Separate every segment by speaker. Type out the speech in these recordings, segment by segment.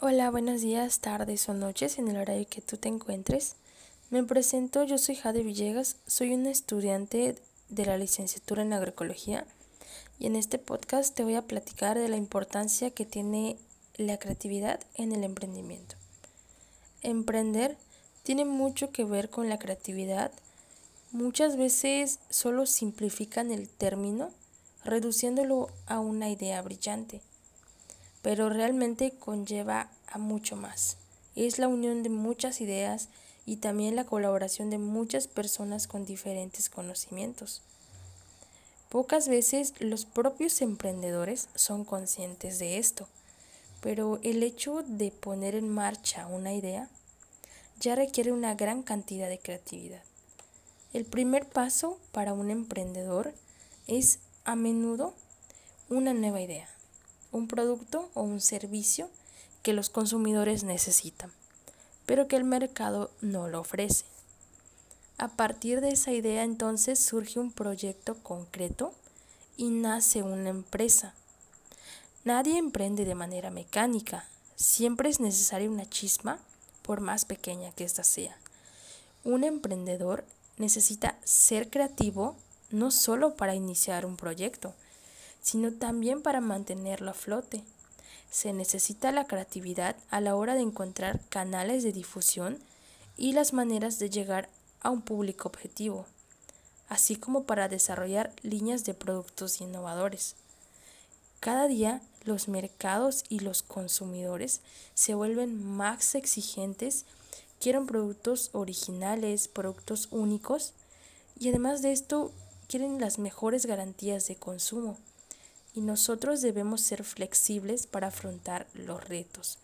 Speaker 1: Hola, buenos días, tardes o noches en el horario que tú te encuentres. Me presento, yo soy Jade Villegas, soy una estudiante de la licenciatura en agroecología y en este podcast te voy a platicar de la importancia que tiene la creatividad en el emprendimiento. Emprender tiene mucho que ver con la creatividad. Muchas veces solo simplifican el término reduciéndolo a una idea brillante, pero realmente conlleva a mucho más. Es la unión de muchas ideas y también la colaboración de muchas personas con diferentes conocimientos. Pocas veces los propios emprendedores son conscientes de esto, pero el hecho de poner en marcha una idea ya requiere una gran cantidad de creatividad. El primer paso para un emprendedor es a menudo una nueva idea, un producto o un servicio que los consumidores necesitan, pero que el mercado no lo ofrece. A partir de esa idea entonces surge un proyecto concreto y nace una empresa. Nadie emprende de manera mecánica, siempre es necesaria una chisma, por más pequeña que ésta sea. Un emprendedor necesita ser creativo no solo para iniciar un proyecto, sino también para mantenerlo a flote. Se necesita la creatividad a la hora de encontrar canales de difusión y las maneras de llegar a un público objetivo, así como para desarrollar líneas de productos innovadores. Cada día los mercados y los consumidores se vuelven más exigentes, quieren productos originales, productos únicos y además de esto quieren las mejores garantías de consumo y nosotros debemos ser flexibles para afrontar los retos.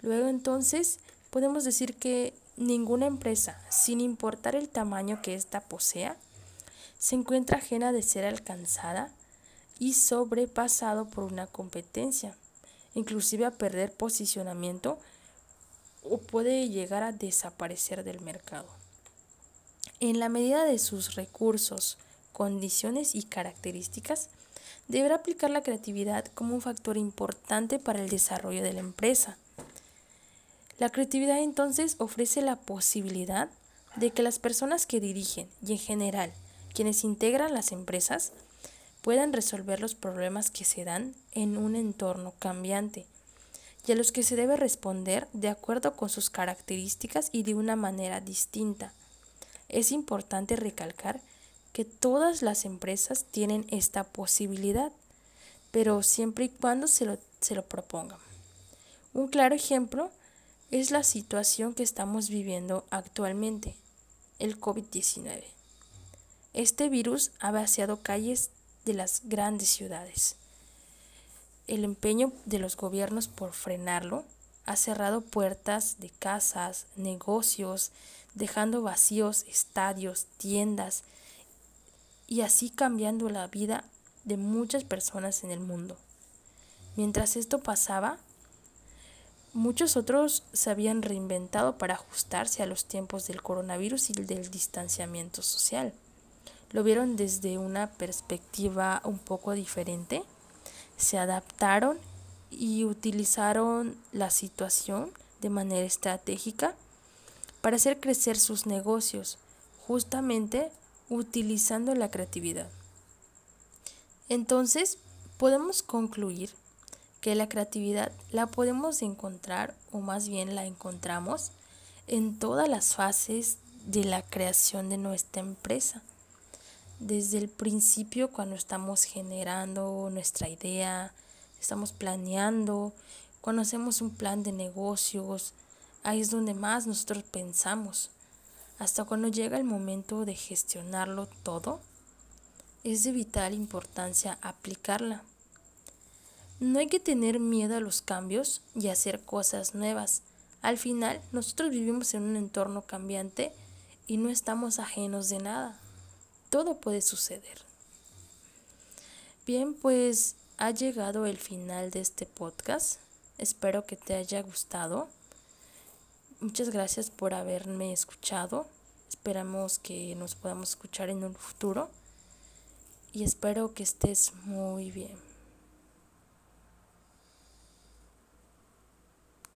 Speaker 1: Luego entonces podemos decir que Ninguna empresa, sin importar el tamaño que ésta posea, se encuentra ajena de ser alcanzada y sobrepasado por una competencia, inclusive a perder posicionamiento o puede llegar a desaparecer del mercado. En la medida de sus recursos, condiciones y características, deberá aplicar la creatividad como un factor importante para el desarrollo de la empresa. La creatividad entonces ofrece la posibilidad de que las personas que dirigen y en general quienes integran las empresas puedan resolver los problemas que se dan en un entorno cambiante y a los que se debe responder de acuerdo con sus características y de una manera distinta. Es importante recalcar que todas las empresas tienen esta posibilidad, pero siempre y cuando se lo, se lo propongan. Un claro ejemplo es la situación que estamos viviendo actualmente, el COVID-19. Este virus ha vaciado calles de las grandes ciudades. El empeño de los gobiernos por frenarlo ha cerrado puertas de casas, negocios, dejando vacíos estadios, tiendas y así cambiando la vida de muchas personas en el mundo. Mientras esto pasaba, Muchos otros se habían reinventado para ajustarse a los tiempos del coronavirus y del distanciamiento social. Lo vieron desde una perspectiva un poco diferente, se adaptaron y utilizaron la situación de manera estratégica para hacer crecer sus negocios, justamente utilizando la creatividad. Entonces, podemos concluir que la creatividad la podemos encontrar, o más bien la encontramos, en todas las fases de la creación de nuestra empresa. Desde el principio, cuando estamos generando nuestra idea, estamos planeando, cuando hacemos un plan de negocios, ahí es donde más nosotros pensamos. Hasta cuando llega el momento de gestionarlo todo, es de vital importancia aplicarla no hay que tener miedo a los cambios y hacer cosas nuevas. Al final, nosotros vivimos en un entorno cambiante y no estamos ajenos de nada. Todo puede suceder. Bien, pues ha llegado el final de este podcast. Espero que te haya gustado. Muchas gracias por haberme escuchado. Esperamos que nos podamos escuchar en un futuro. Y espero que estés muy bien.